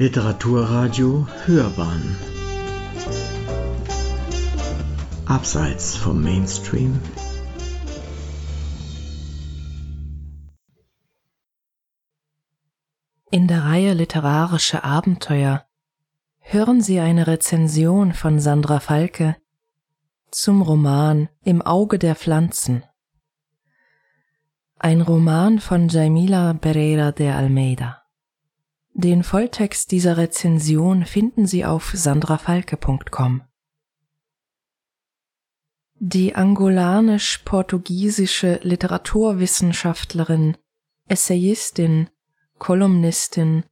Literaturradio Hörbahn Abseits vom Mainstream In der Reihe Literarische Abenteuer hören Sie eine Rezension von Sandra Falke zum Roman Im Auge der Pflanzen. Ein Roman von Jaimila Pereira de Almeida. Den Volltext dieser Rezension finden Sie auf sandrafalke.com. Die angolanisch-portugiesische Literaturwissenschaftlerin, Essayistin, Kolumnistin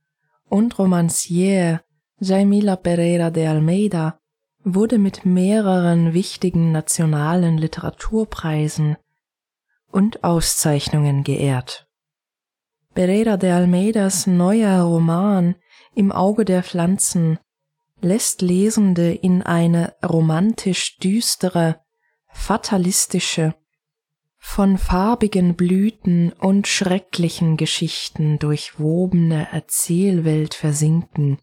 und Romancière Jaimila Pereira de Almeida wurde mit mehreren wichtigen nationalen Literaturpreisen und Auszeichnungen geehrt. Pereira de Almeidas neuer Roman Im Auge der Pflanzen lässt Lesende in eine romantisch düstere, fatalistische, von farbigen Blüten und schrecklichen Geschichten durchwobene Erzählwelt versinken,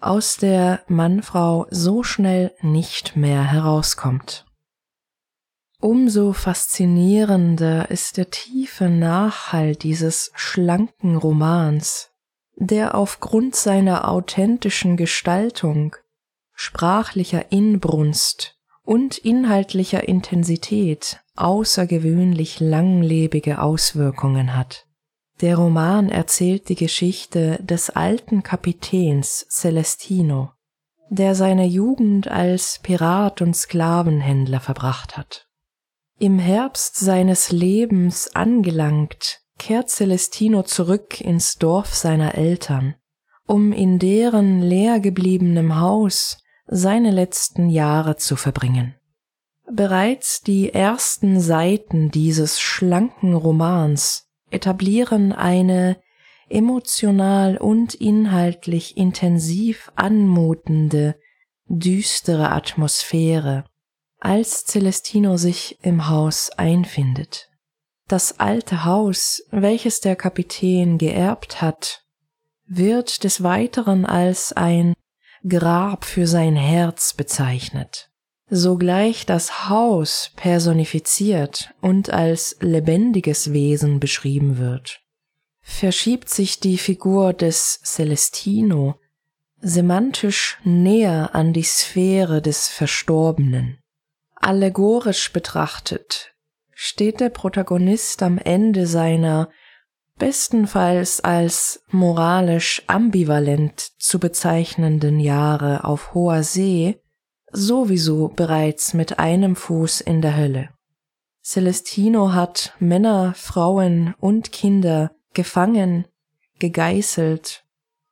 aus der Mannfrau so schnell nicht mehr herauskommt. Umso faszinierender ist der tiefe Nachhall dieses schlanken Romans, der aufgrund seiner authentischen Gestaltung, sprachlicher Inbrunst und inhaltlicher Intensität außergewöhnlich langlebige Auswirkungen hat. Der Roman erzählt die Geschichte des alten Kapitäns Celestino, der seine Jugend als Pirat und Sklavenhändler verbracht hat. Im Herbst seines Lebens angelangt, kehrt Celestino zurück ins Dorf seiner Eltern, um in deren leer gebliebenem Haus seine letzten Jahre zu verbringen. Bereits die ersten Seiten dieses schlanken Romans etablieren eine emotional und inhaltlich intensiv anmutende, düstere Atmosphäre, als Celestino sich im Haus einfindet. Das alte Haus, welches der Kapitän geerbt hat, wird des Weiteren als ein Grab für sein Herz bezeichnet. Sogleich das Haus personifiziert und als lebendiges Wesen beschrieben wird. Verschiebt sich die Figur des Celestino semantisch näher an die Sphäre des Verstorbenen. Allegorisch betrachtet steht der Protagonist am Ende seiner bestenfalls als moralisch ambivalent zu bezeichnenden Jahre auf hoher See sowieso bereits mit einem Fuß in der Hölle. Celestino hat Männer, Frauen und Kinder gefangen, gegeißelt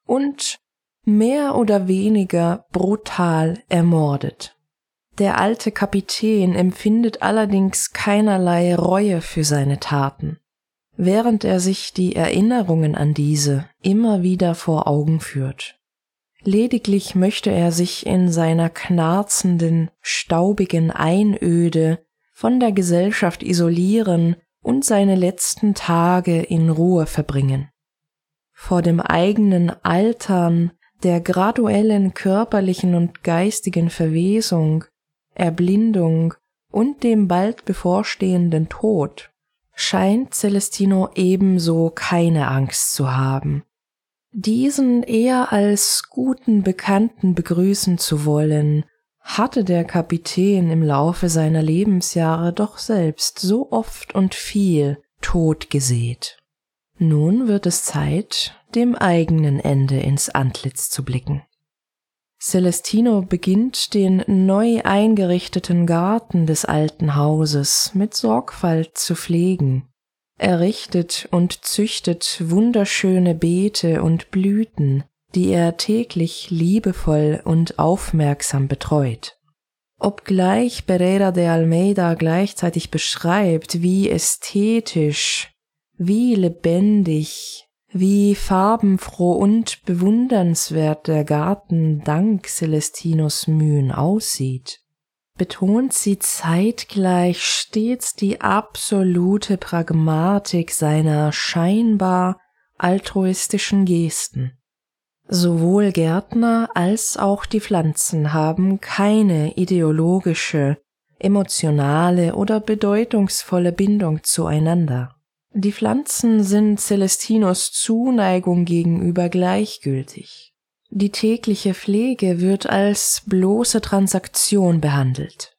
und mehr oder weniger brutal ermordet. Der alte Kapitän empfindet allerdings keinerlei Reue für seine Taten, während er sich die Erinnerungen an diese immer wieder vor Augen führt. Lediglich möchte er sich in seiner knarzenden, staubigen Einöde von der Gesellschaft isolieren und seine letzten Tage in Ruhe verbringen. Vor dem eigenen Altern, der graduellen körperlichen und geistigen Verwesung Erblindung und dem bald bevorstehenden Tod scheint Celestino ebenso keine Angst zu haben. Diesen eher als guten Bekannten begrüßen zu wollen, hatte der Kapitän im Laufe seiner Lebensjahre doch selbst so oft und viel Tod gesät. Nun wird es Zeit, dem eigenen Ende ins Antlitz zu blicken. Celestino beginnt den neu eingerichteten Garten des alten Hauses mit Sorgfalt zu pflegen. Er richtet und züchtet wunderschöne Beete und Blüten, die er täglich liebevoll und aufmerksam betreut. Obgleich Pereira de Almeida gleichzeitig beschreibt, wie ästhetisch, wie lebendig, wie farbenfroh und bewundernswert der Garten dank Celestinos Mühen aussieht, betont sie zeitgleich stets die absolute Pragmatik seiner scheinbar altruistischen Gesten. Sowohl Gärtner als auch die Pflanzen haben keine ideologische, emotionale oder bedeutungsvolle Bindung zueinander. Die Pflanzen sind Celestinos Zuneigung gegenüber gleichgültig. Die tägliche Pflege wird als bloße Transaktion behandelt.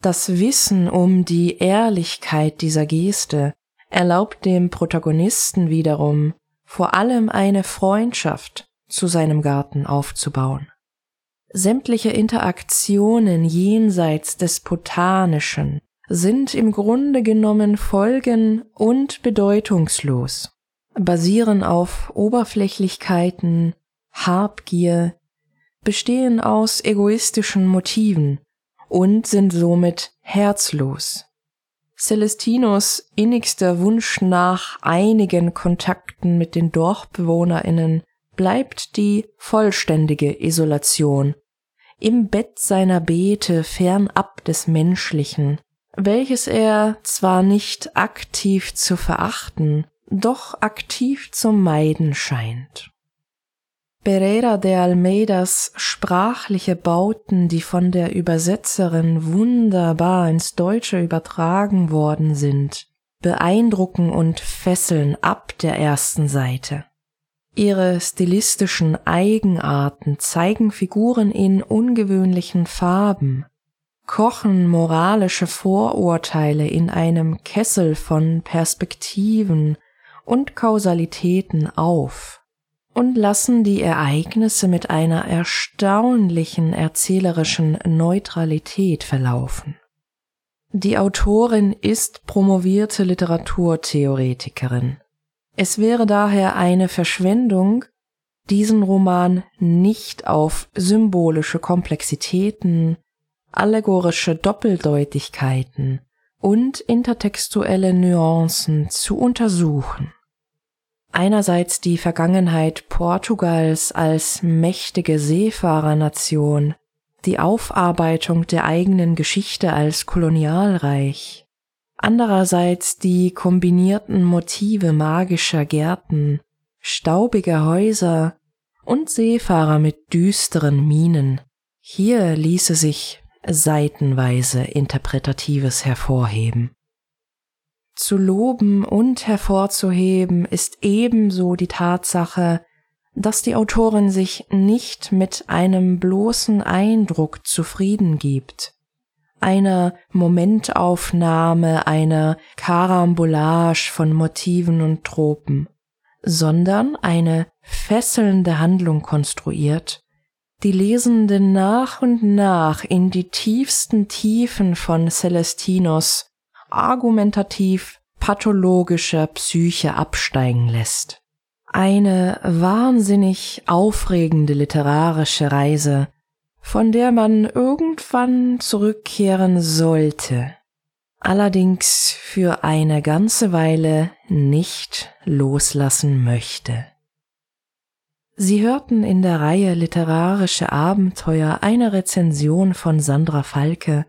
Das Wissen um die Ehrlichkeit dieser Geste erlaubt dem Protagonisten wiederum, vor allem eine Freundschaft zu seinem Garten aufzubauen. Sämtliche Interaktionen jenseits des Botanischen sind im Grunde genommen folgen- und bedeutungslos, basieren auf Oberflächlichkeiten, Habgier, bestehen aus egoistischen Motiven und sind somit herzlos. Celestinos innigster Wunsch nach einigen Kontakten mit den Dorfbewohnerinnen bleibt die vollständige Isolation, im Bett seiner Beete fernab des Menschlichen, welches er zwar nicht aktiv zu verachten, doch aktiv zu meiden scheint. Pereira de Almeidas sprachliche Bauten, die von der Übersetzerin wunderbar ins Deutsche übertragen worden sind, beeindrucken und fesseln ab der ersten Seite. Ihre stilistischen Eigenarten zeigen Figuren in ungewöhnlichen Farben, kochen moralische Vorurteile in einem Kessel von Perspektiven und Kausalitäten auf und lassen die Ereignisse mit einer erstaunlichen erzählerischen Neutralität verlaufen. Die Autorin ist promovierte Literaturtheoretikerin. Es wäre daher eine Verschwendung, diesen Roman nicht auf symbolische Komplexitäten, allegorische Doppeldeutigkeiten und intertextuelle Nuancen zu untersuchen einerseits die Vergangenheit Portugals als mächtige Seefahrernation, die Aufarbeitung der eigenen Geschichte als Kolonialreich, andererseits die kombinierten Motive magischer Gärten, staubiger Häuser und Seefahrer mit düsteren Mienen. Hier ließe sich seitenweise Interpretatives hervorheben. Zu loben und hervorzuheben ist ebenso die Tatsache, dass die Autorin sich nicht mit einem bloßen Eindruck zufrieden gibt, einer Momentaufnahme, einer Karambolage von Motiven und Tropen, sondern eine fesselnde Handlung konstruiert, die Lesenden nach und nach in die tiefsten Tiefen von Celestinos argumentativ pathologischer Psyche absteigen lässt. Eine wahnsinnig aufregende literarische Reise, von der man irgendwann zurückkehren sollte, allerdings für eine ganze Weile nicht loslassen möchte. Sie hörten in der Reihe Literarische Abenteuer eine Rezension von Sandra Falke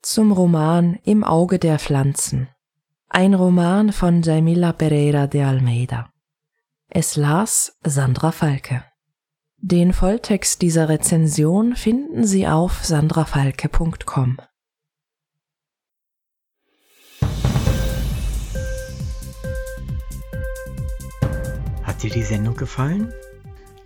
zum Roman Im Auge der Pflanzen. Ein Roman von Jamila Pereira de Almeida. Es las Sandra Falke. Den Volltext dieser Rezension finden Sie auf sandrafalke.com. Hat dir die Sendung gefallen?